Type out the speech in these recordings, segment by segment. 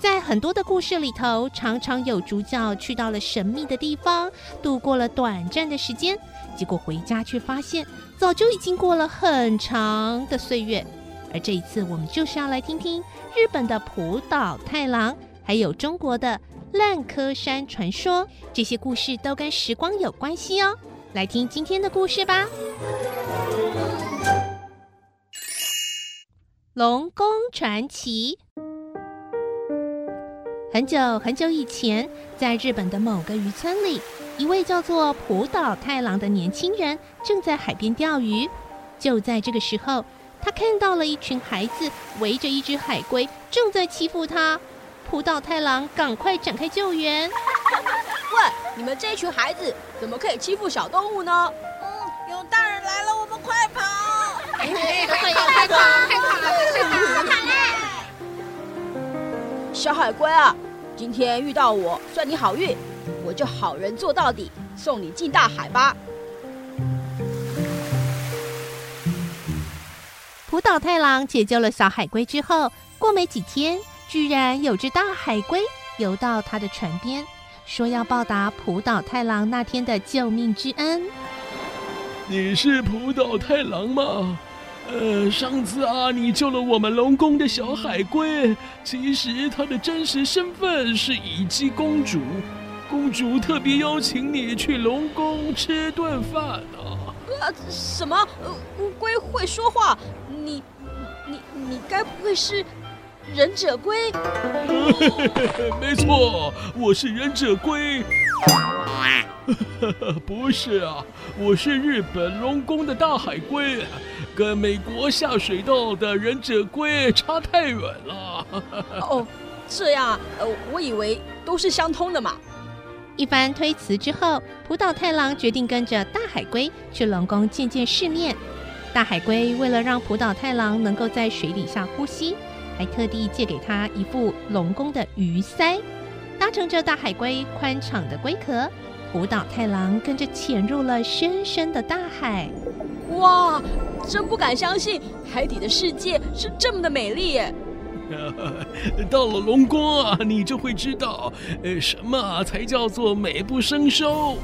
在很多的故事里头，常常有主角去到了神秘的地方，度过了短暂的时间，结果回家却发现早就已经过了很长的岁月。而这一次，我们就是要来听听日本的浦岛太郎，还有中国的烂柯山传说，这些故事都跟时光有关系哦。来听今天的故事吧，《龙宫传奇》。很久很久以前，在日本的某个渔村里，一位叫做浦岛太郎的年轻人正在海边钓鱼。就在这个时候，他看到了一群孩子围着一只海龟，正在欺负他。浦岛太郎赶快展开救援。喂，你们这群孩子怎么可以欺负小动物呢？嗯，有大人来了，我们快跑！快跑！快跑！快跑！快跑！小海龟啊，今天遇到我，算你好运，我就好人做到底，送你进大海吧。浦岛太郎解救了小海龟之后，过没几天，居然有只大海龟游到他的船边，说要报答浦岛太郎那天的救命之恩。你是浦岛太郎吗？呃，上次啊，你救了我们龙宫的小海龟，其实她的真实身份是乙姬公主。公主特别邀请你去龙宫吃顿饭呢。啊，什么？乌龟会说话？你、你、你该不会是忍者龟？没错，我是忍者龟。不是啊，我是日本龙宫的大海龟。跟美国下水道的忍者龟差太远了。哦，这样啊，呃，我以为都是相通的嘛。一番推辞之后，浦岛太郎决定跟着大海龟去龙宫见见世面。大海龟为了让浦岛太郎能够在水底下呼吸，还特地借给他一副龙宫的鱼鳃。搭乘着大海龟宽敞的龟壳，浦岛太郎跟着潜入了深深的大海。哇！真不敢相信，海底的世界是这么的美丽耶！到了龙宫啊，你就会知道，呃，什么才叫做美不胜收。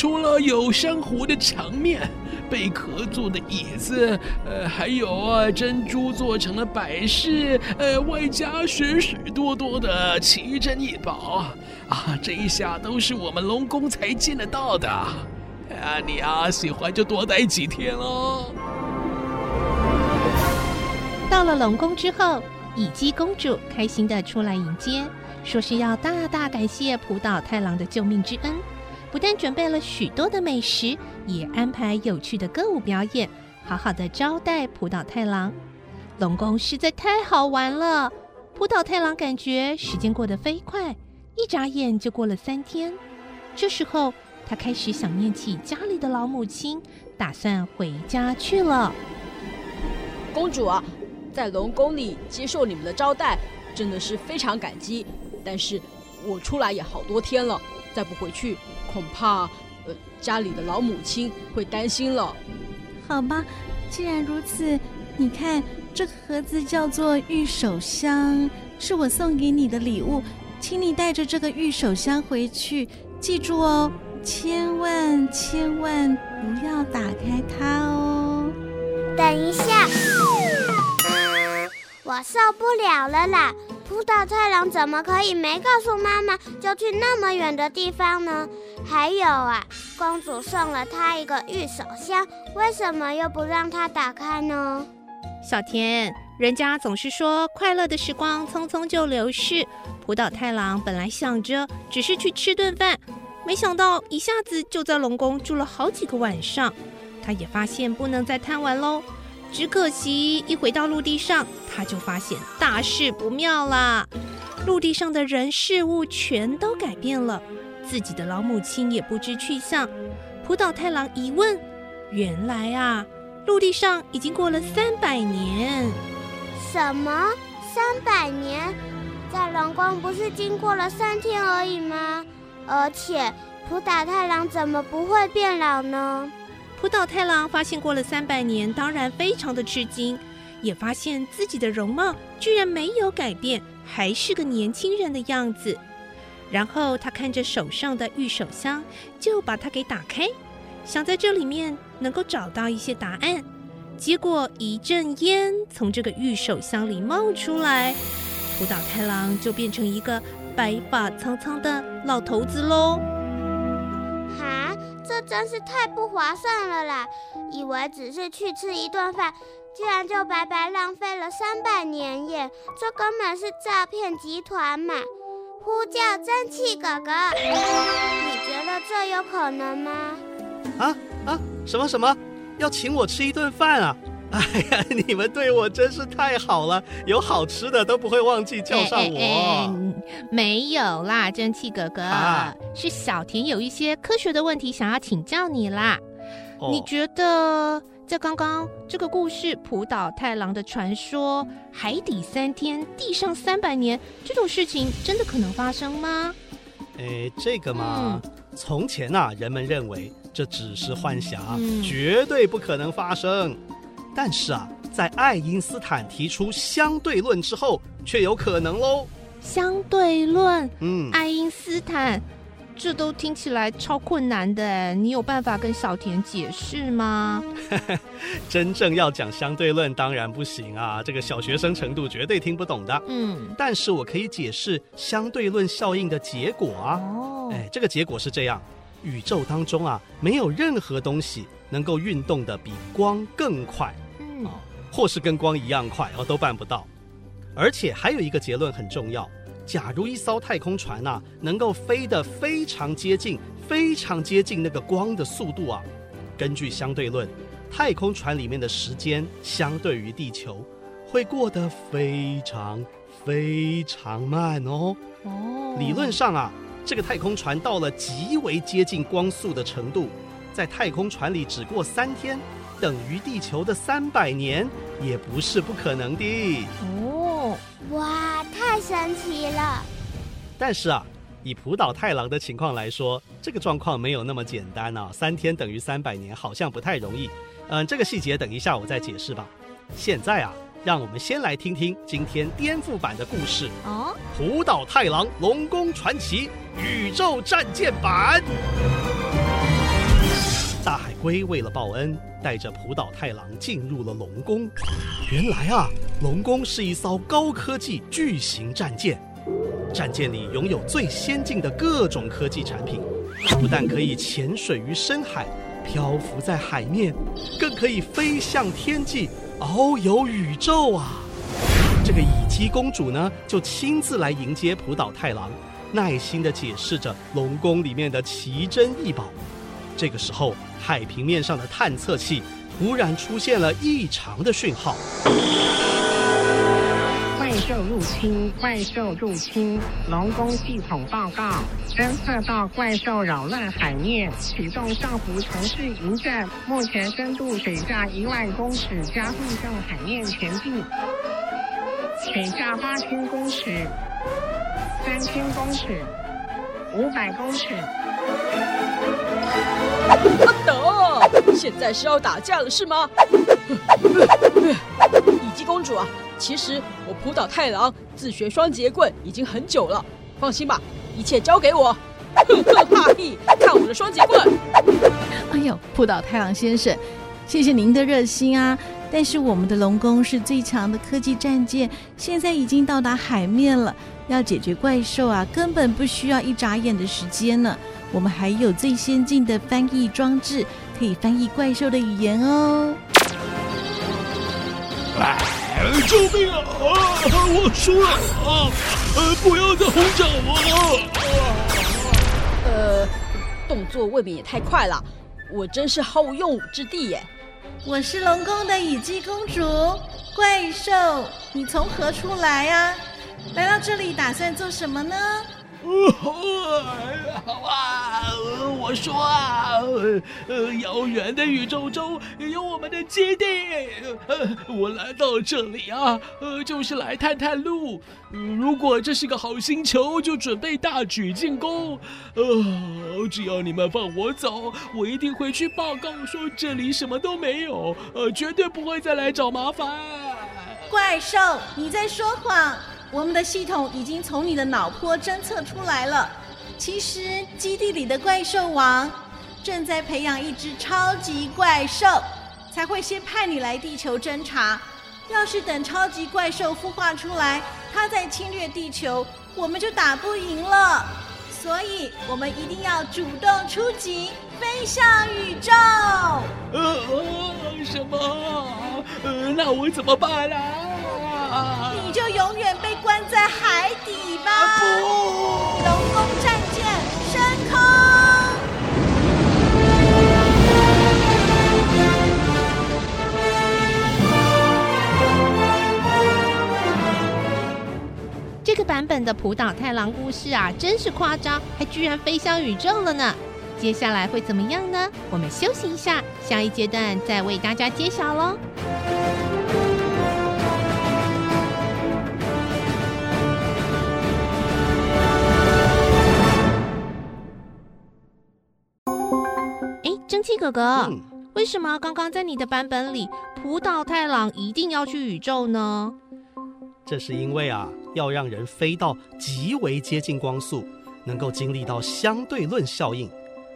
除了有珊瑚的墙面、贝壳做的椅子，呃，还有珍珠做成了摆饰，呃，外加许许多多的奇珍异宝啊，这一下都是我们龙宫才见得到的。啊，你啊喜欢就多待几天哦。到了龙宫之后，乙姬公主开心的出来迎接，说是要大大感谢浦岛太郎的救命之恩，不但准备了许多的美食，也安排有趣的歌舞表演，好好的招待浦岛太郎。龙宫实在太好玩了，浦岛太郎感觉时间过得飞快，一眨眼就过了三天。这时候，他开始想念起家里的老母亲，打算回家去了。公主啊！在龙宫里接受你们的招待，真的是非常感激。但是我出来也好多天了，再不回去，恐怕呃家里的老母亲会担心了。好吧，既然如此，你看这个盒子叫做玉手箱，是我送给你的礼物，请你带着这个玉手箱回去，记住哦，千万千万不要打开它哦。等一下。我受不了了啦！浦岛太郎怎么可以没告诉妈妈就去那么远的地方呢？还有啊，公主送了他一个玉手箱，为什么又不让他打开呢？小田，人家总是说快乐的时光匆匆就流逝。浦岛太郎本来想着只是去吃顿饭，没想到一下子就在龙宫住了好几个晚上。他也发现不能再贪玩喽。只可惜，一回到陆地上，他就发现大事不妙了。陆地上的人事物全都改变了，自己的老母亲也不知去向。浦岛太郎一问，原来啊，陆地上已经过了三百年。什么？三百年？在龙宫不是经过了三天而已吗？而且浦岛太郎怎么不会变老呢？浦岛太郎发现过了三百年，当然非常的吃惊，也发现自己的容貌居然没有改变，还是个年轻人的样子。然后他看着手上的玉手箱，就把它给打开，想在这里面能够找到一些答案。结果一阵烟从这个玉手箱里冒出来，浦岛太郎就变成一个白发苍苍的老头子喽。哈，这真是太不划算了啦！以为只是去吃一顿饭，居然就白白浪费了三百年耶！这根本是诈骗集团嘛！呼叫蒸汽哥哥，你觉得这有可能吗？啊啊！什么什么？要请我吃一顿饭啊？哎呀，你们对我真是太好了，有好吃的都不会忘记叫上我。哎哎哎，没有啦，蒸汽哥哥，啊、是小田有一些科学的问题想要请教你啦。哦、你觉得？在刚刚这个故事，浦岛太郎的传说，海底三天，地上三百年，这种事情真的可能发生吗？诶，这个嘛，嗯、从前呐、啊，人们认为这只是幻想，嗯、绝对不可能发生。但是啊，在爱因斯坦提出相对论之后，却有可能喽。相对论，嗯，爱因斯坦。这都听起来超困难的，你有办法跟小田解释吗？真正要讲相对论，当然不行啊，这个小学生程度绝对听不懂的。嗯，但是我可以解释相对论效应的结果啊。哦，哎，这个结果是这样：宇宙当中啊，没有任何东西能够运动的比光更快，嗯，或是跟光一样快，哦，都办不到。而且还有一个结论很重要。假如一艘太空船啊，能够飞得非常接近、非常接近那个光的速度啊，根据相对论，太空船里面的时间相对于地球会过得非常非常慢哦。哦，理论上啊，这个太空船到了极为接近光速的程度，在太空船里只过三天，等于地球的三百年，也不是不可能的。神奇了！但是啊，以浦岛太郎的情况来说，这个状况没有那么简单啊。三天等于三百年，好像不太容易。嗯，这个细节等一下我再解释吧。现在啊，让我们先来听听今天颠覆版的故事哦，《浦岛太郎龙宫传奇宇宙战舰版》。大海龟为了报恩，带着浦岛太郎进入了龙宫。原来啊，龙宫是一艘高科技巨型战舰，战舰里拥有最先进的各种科技产品，不但可以潜水于深海，漂浮在海面，更可以飞向天际，遨游宇宙啊！这个乙姬公主呢，就亲自来迎接浦岛太郎，耐心地解释着龙宫里面的奇珍异宝。这个时候，海平面上的探测器突然出现了异常的讯号。怪兽入侵！怪兽入侵！龙宫系统报告，侦测到怪兽扰乱海面，启动上浮城市营战。目前深度水下一万公尺，加速向海面前进。水下八千公尺，三千公尺，五百公尺。啊，等，现在是要打架了是吗？乙姬公主啊，其实我浦岛太郎自学双截棍已经很久了，放心吧，一切交给我。哼哼哈嘿，看我的双截棍！哎呦，浦岛太郎先生，谢谢您的热心啊！但是我们的龙宫是最强的科技战舰，现在已经到达海面了，要解决怪兽啊，根本不需要一眨眼的时间呢。我们还有最先进的翻译装置，可以翻译怪兽的语言哦。哎，救命啊！啊，我输了啊！呃，不要再轰炸我了。呃，动作未免也太快了，我真是毫无用武之地耶。我是龙宫的雨姬公主，怪兽，你从何处来啊？来到这里打算做什么呢？好啊，我说啊，呃，遥远的宇宙中有我们的基地，呃，我来到这里啊，呃，就是来探探路。如果这是个好星球，就准备大举进攻。呃，只要你们放我走，我一定回去报告说这里什么都没有，呃，绝对不会再来找麻烦。怪兽，你在说谎！我们的系统已经从你的脑波侦测出来了。其实基地里的怪兽王正在培养一只超级怪兽，才会先派你来地球侦查。要是等超级怪兽孵化出来，它再侵略地球，我们就打不赢了。所以，我们一定要主动出击，飞向宇宙。呃，什么？呃，那我怎么办啊？你就永远被关在海底吧！啊、不，龙宫战舰升空。这个版本的浦岛太郎故事啊，真是夸张，还居然飞向宇宙了呢！接下来会怎么样呢？我们休息一下，下一阶段再为大家揭晓喽。哥哥，嗯、为什么刚刚在你的版本里，浦岛太郎一定要去宇宙呢？这是因为啊，要让人飞到极为接近光速，能够经历到相对论效应，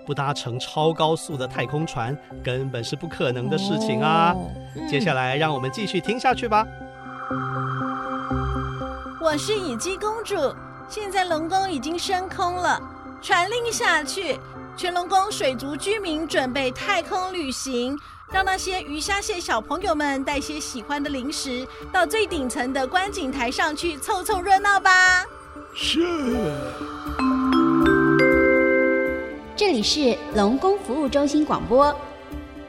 不搭乘超高速的太空船，根本是不可能的事情啊！哦嗯、接下来，让我们继续听下去吧。我是乙姬公主，现在龙宫已经升空了，传令下去。全龙宫水族居民准备太空旅行，让那些鱼虾蟹小朋友们带些喜欢的零食到最顶层的观景台上去凑凑热闹吧。是。这里是龙宫服务中心广播。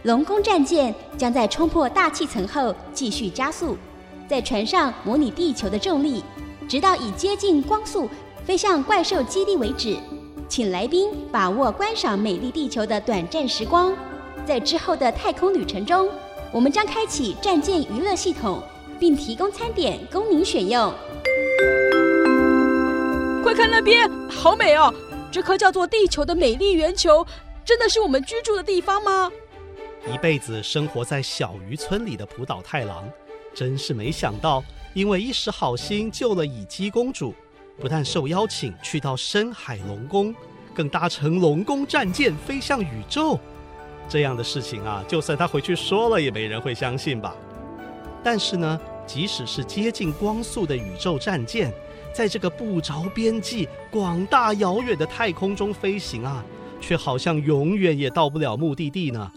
龙宫战舰将在冲破大气层后继续加速，在船上模拟地球的重力，直到以接近光速飞向怪兽基地为止。请来宾把握观赏美丽地球的短暂时光，在之后的太空旅程中，我们将开启战舰娱乐系统，并提供餐点供您选用。快看那边，好美哦！这颗叫做地球的美丽圆球，真的是我们居住的地方吗？一辈子生活在小渔村里的浦岛太郎，真是没想到，因为一时好心救了乙姬公主。不但受邀请去到深海龙宫，更搭乘龙宫战舰飞向宇宙。这样的事情啊，就算他回去说了，也没人会相信吧。但是呢，即使是接近光速的宇宙战舰，在这个不着边际、广大遥远的太空中飞行啊，却好像永远也到不了目的地呢。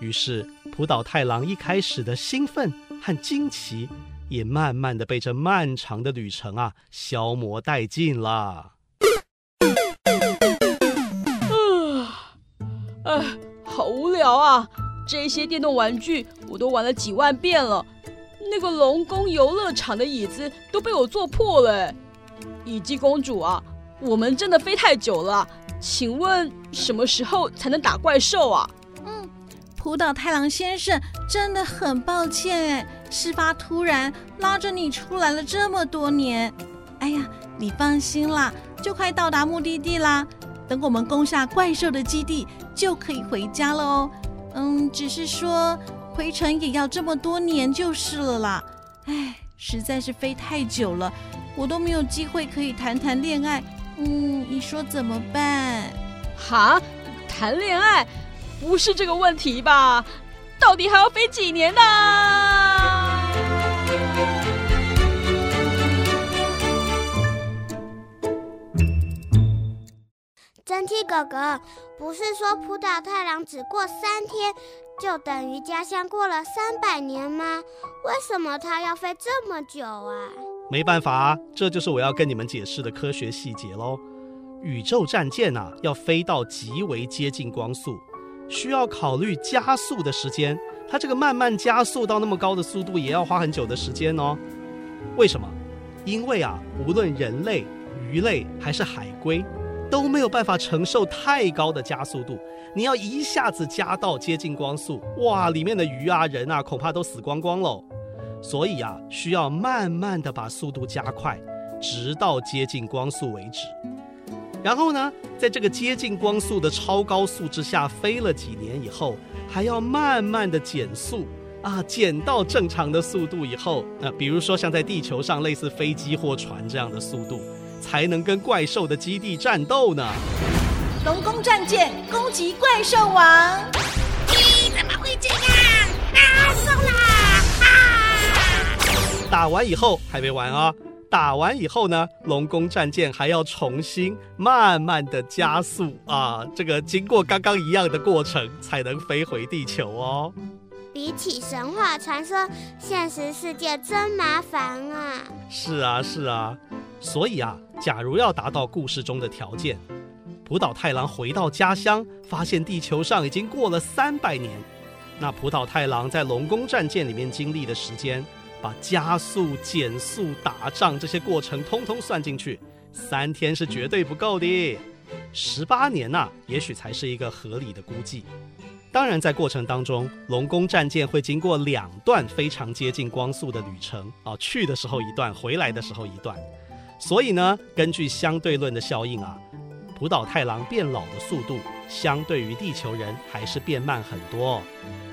于是，浦岛太郎一开始的兴奋和惊奇。也慢慢的被这漫长的旅程啊消磨殆尽了。啊，哎，好无聊啊！这些电动玩具我都玩了几万遍了，那个龙宫游乐场的椅子都被我坐破了。乙姬公主啊，我们真的飞太久了，请问什么时候才能打怪兽啊？嗯，浦岛太郎先生真的很抱歉哎。事发突然，拉着你出来了这么多年。哎呀，你放心啦，就快到达目的地啦。等我们攻下怪兽的基地，就可以回家了哦。嗯，只是说回程也要这么多年就是了啦。哎，实在是飞太久了，我都没有机会可以谈谈恋爱。嗯，你说怎么办？哈，谈恋爱？不是这个问题吧？到底还要飞几年呢？真气哥哥，不是说浦岛太郎只过三天，就等于家乡过了三百年吗？为什么他要飞这么久啊？没办法，这就是我要跟你们解释的科学细节喽。宇宙战舰啊，要飞到极为接近光速。需要考虑加速的时间，它这个慢慢加速到那么高的速度，也要花很久的时间哦。为什么？因为啊，无论人类鱼类还是海龟，都没有办法承受太高的加速度。你要一下子加到接近光速，哇，里面的鱼啊、人啊，恐怕都死光光喽。所以啊，需要慢慢的把速度加快，直到接近光速为止。然后呢，在这个接近光速的超高速之下飞了几年以后，还要慢慢的减速啊，减到正常的速度以后，那、呃、比如说像在地球上类似飞机或船这样的速度，才能跟怪兽的基地战斗呢。龙宫战舰攻击怪兽王！咦，怎么会这样？啊，送了！打完以后还没完啊！打完以后呢，龙宫战舰还要重新慢慢的加速啊，这个经过刚刚一样的过程才能飞回地球哦。比起神话传说，现实世界真麻烦啊！是啊，是啊，所以啊，假如要达到故事中的条件，浦岛太郎回到家乡，发现地球上已经过了三百年，那浦岛太郎在龙宫战舰里面经历的时间。把加速、减速、打仗这些过程通通算进去，三天是绝对不够的，十八年呐、也许才是一个合理的估计。当然，在过程当中，龙宫战舰会经过两段非常接近光速的旅程啊，去的时候一段，回来的时候一段。所以呢，根据相对论的效应啊，浦岛太郎变老的速度，相对于地球人还是变慢很多。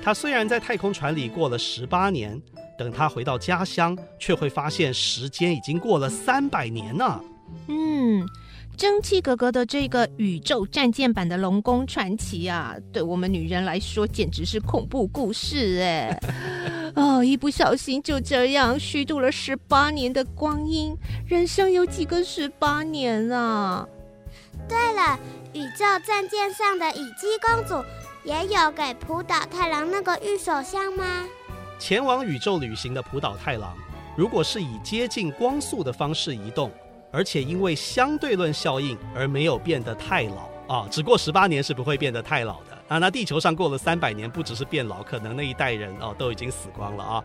他虽然在太空船里过了十八年。等他回到家乡，却会发现时间已经过了三百年呢。嗯，蒸汽格格的这个宇宙战舰版的龙宫传奇啊，对我们女人来说简直是恐怖故事哎！哦，一不小心就这样虚度了十八年的光阴，人生有几个十八年啊？对了，宇宙战舰上的乙姬公主也有给浦岛太郎那个玉手箱吗？前往宇宙旅行的浦岛太郎，如果是以接近光速的方式移动，而且因为相对论效应而没有变得太老啊，只过十八年是不会变得太老的啊。那地球上过了三百年，不只是变老，可能那一代人哦都已经死光了啊。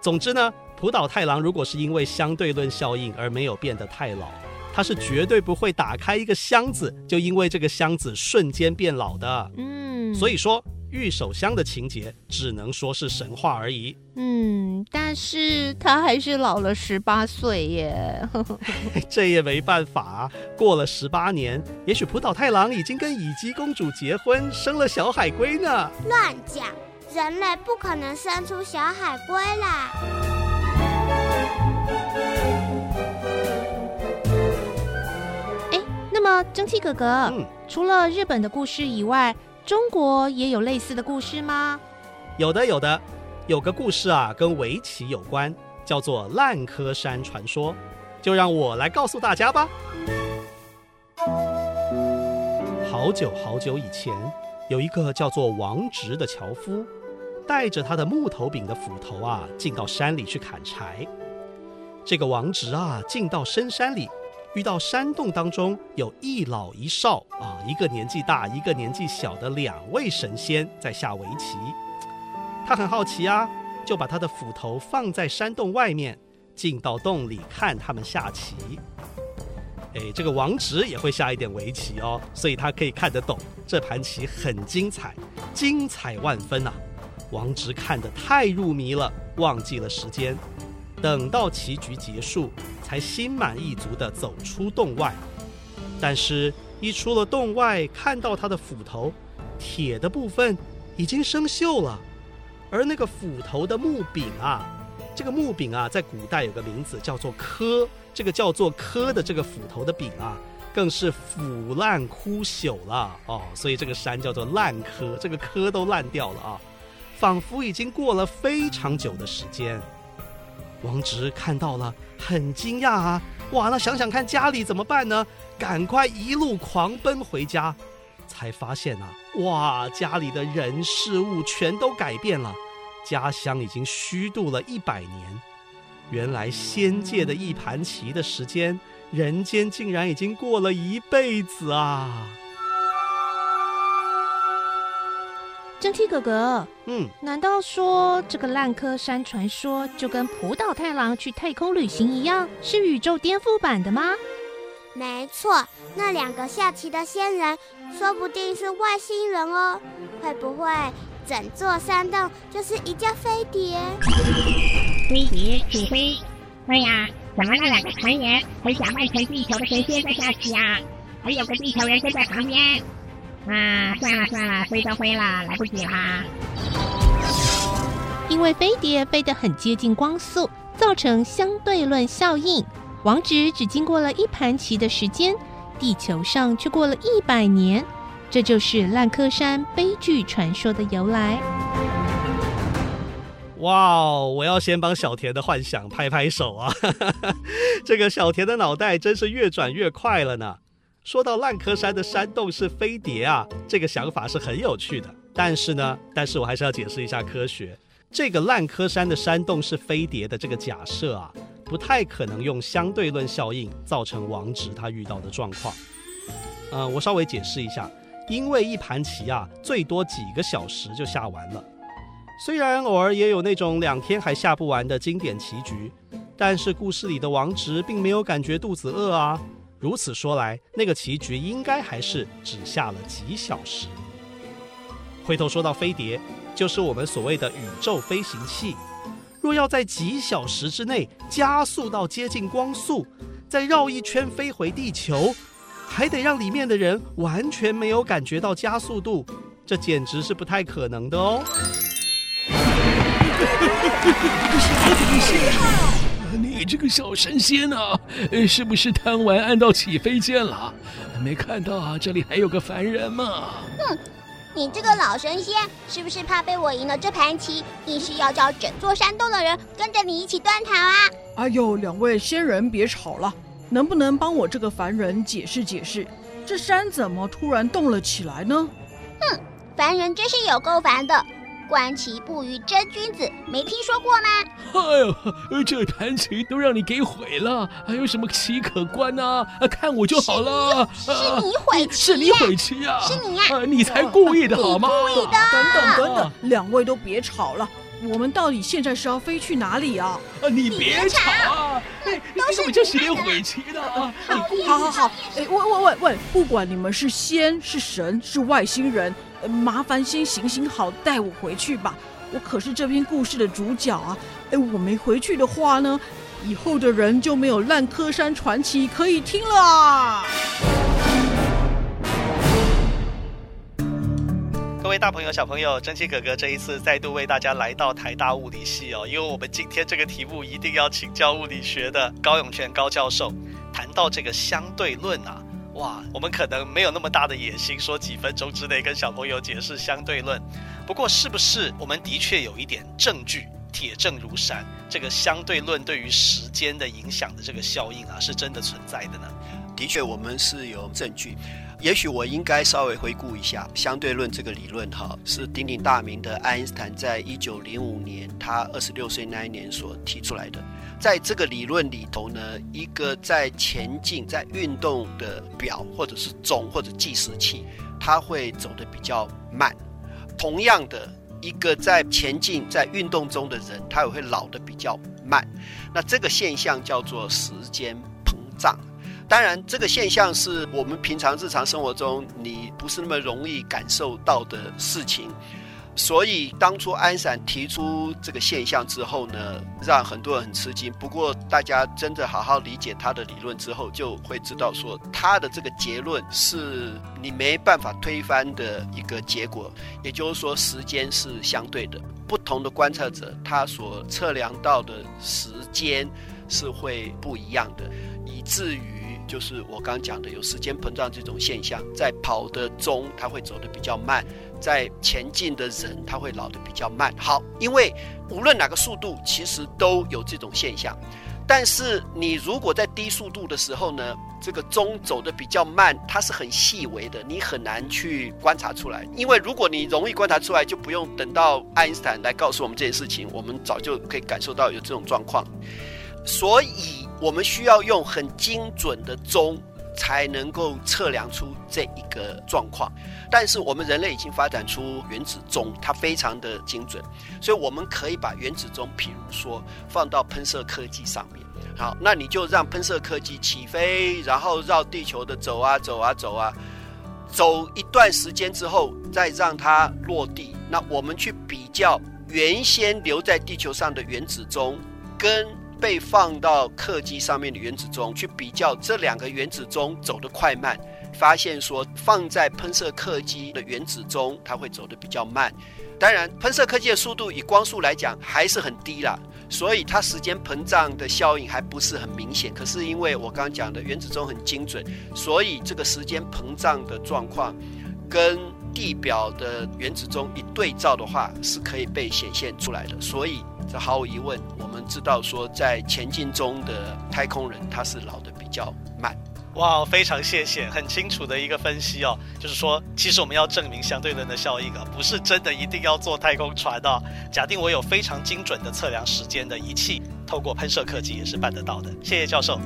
总之呢，浦岛太郎如果是因为相对论效应而没有变得太老，他是绝对不会打开一个箱子，就因为这个箱子瞬间变老的。嗯，所以说。御手香的情节只能说是神话而已。嗯，但是他还是老了十八岁耶。这也没办法，过了十八年，也许浦岛太郎已经跟乙姬公主结婚，生了小海龟呢。乱讲，人类不可能生出小海龟啦。哎，那么蒸汽哥哥，嗯，除了日本的故事以外，中国也有类似的故事吗？有的，有的，有个故事啊，跟围棋有关，叫做烂柯山传说。就让我来告诉大家吧。好久好久以前，有一个叫做王直的樵夫，带着他的木头柄的斧头啊，进到山里去砍柴。这个王直啊，进到深山里。遇到山洞当中有一老一少啊，一个年纪大，一个年纪小的两位神仙在下围棋。他很好奇啊，就把他的斧头放在山洞外面，进到洞里看他们下棋。哎，这个王直也会下一点围棋哦，所以他可以看得懂这盘棋很精彩，精彩万分呐、王直看得太入迷了，忘记了时间。等到棋局结束，才心满意足地走出洞外。但是，一出了洞外，看到他的斧头，铁的部分已经生锈了，而那个斧头的木柄啊，这个木柄啊，在古代有个名字叫做柯，这个叫做柯的这个斧头的柄啊，更是腐烂枯朽了哦。所以这个山叫做烂柯，这个柯都烂掉了啊，仿佛已经过了非常久的时间。王直看到了，很惊讶啊！哇，那想想看家里怎么办呢？赶快一路狂奔回家，才发现啊，哇，家里的人事物全都改变了，家乡已经虚度了一百年。原来仙界的一盘棋的时间，人间竟然已经过了一辈子啊！蒸汽哥哥，嗯，难道说这个烂柯山传说就跟浦岛太郎去太空旅行一样，是宇宙颠覆版的吗？没错，那两个下棋的仙人，说不定是外星人哦。会不会整座山洞就是一架飞碟？飞碟起飞？对呀，怎么那两个船员会像外层地球的神仙在下棋啊？还有个地球人跟在旁边。啊，算了算了，飞都飞了，来不及啦。因为飞碟飞得很接近光速，造成相对论效应。王子只经过了一盘棋的时间，地球上却过了一百年，这就是烂柯山悲剧传说的由来。哇哦！我要先帮小田的幻想拍拍手啊！这个小田的脑袋真是越转越快了呢。说到烂柯山的山洞是飞碟啊，这个想法是很有趣的。但是呢，但是我还是要解释一下科学。这个烂柯山的山洞是飞碟的这个假设啊。不太可能用相对论效应造成王直他遇到的状况。呃，我稍微解释一下，因为一盘棋啊，最多几个小时就下完了。虽然偶尔也有那种两天还下不完的经典棋局，但是故事里的王直并没有感觉肚子饿啊。如此说来，那个棋局应该还是只下了几小时。回头说到飞碟，就是我们所谓的宇宙飞行器。若要在几小时之内加速到接近光速，再绕一圈飞回地球，还得让里面的人完全没有感觉到加速度，这简直是不太可能的哦。你这个小神仙啊，是不是贪玩按到起飞键了？没看到啊，这里还有个凡人吗？哼。你这个老神仙，是不是怕被我赢了这盘棋，硬是要叫整座山洞的人跟着你一起断头啊？哎呦，两位仙人别吵了，能不能帮我这个凡人解释解释，这山怎么突然动了起来呢？哼，凡人真是有够烦的。观棋不语真君子，没听说过吗？哎呦，这盘棋都让你给毁了，还有什么棋可观呢？啊，看我就好了。是你毁棋，是你毁棋呀！是你呀！啊，你才故意的好吗？故意的。等等等等，两位都别吵了，我们到底现在是要飞去哪里啊？啊，你别吵啊！都是你就是连毁棋的啊！好好好，哎，喂喂喂喂，不管你们是仙是神是外星人。麻烦先行行好，带我回去吧。我可是这篇故事的主角啊！哎，我没回去的话呢，以后的人就没有烂柯山传奇可以听了啊！各位大朋友、小朋友，真奇哥哥这一次再度为大家来到台大物理系哦，因为我们今天这个题目一定要请教物理学的高永泉高教授，谈到这个相对论啊。哇，我们可能没有那么大的野心，说几分钟之内跟小朋友解释相对论。不过，是不是我们的确有一点证据，铁证如山，这个相对论对于时间的影响的这个效应啊，是真的存在的呢？的确，我们是有证据。也许我应该稍微回顾一下相对论这个理论，哈，是鼎鼎大名的爱因斯坦在一九零五年，他二十六岁那一年所提出来的。在这个理论里头呢，一个在前进、在运动的表或者是钟或者计时器，它会走得比较慢。同样的，一个在前进、在运动中的人，他也会老得比较慢。那这个现象叫做时间膨胀。当然，这个现象是我们平常日常生活中你不是那么容易感受到的事情。所以当初爱因斯坦提出这个现象之后呢，让很多人很吃惊。不过大家真的好好理解他的理论之后，就会知道说他的这个结论是你没办法推翻的一个结果。也就是说，时间是相对的，不同的观测者他所测量到的时间是会不一样的，以至于就是我刚讲的有时间膨胀这种现象，在跑的钟它会走得比较慢。在前进的人，他会老得比较慢。好，因为无论哪个速度，其实都有这种现象。但是你如果在低速度的时候呢，这个钟走得比较慢，它是很细微的，你很难去观察出来。因为如果你容易观察出来，就不用等到爱因斯坦来告诉我们这件事情，我们早就可以感受到有这种状况。所以我们需要用很精准的钟。才能够测量出这一个状况，但是我们人类已经发展出原子钟，它非常的精准，所以我们可以把原子钟，譬如说放到喷射科技上面，好，那你就让喷射科技起飞，然后绕地球的走啊走啊走啊，走一段时间之后，再让它落地。那我们去比较原先留在地球上的原子钟，跟被放到客机上面的原子钟，去比较这两个原子钟走得快慢，发现说放在喷射客机的原子钟，它会走得比较慢。当然，喷射客机的速度以光速来讲还是很低啦，所以它时间膨胀的效应还不是很明显。可是因为我刚刚讲的原子钟很精准，所以这个时间膨胀的状况跟地表的原子钟一对照的话，是可以被显现出来的。所以这毫无疑问，我们知道说在前进中的太空人他是老得比较慢。哇，非常谢谢，很清楚的一个分析哦，就是说，其实我们要证明相对论的效应啊，不是真的一定要坐太空船的。假定我有非常精准的测量时间的仪器，透过喷射客机也是办得到的。谢谢教授。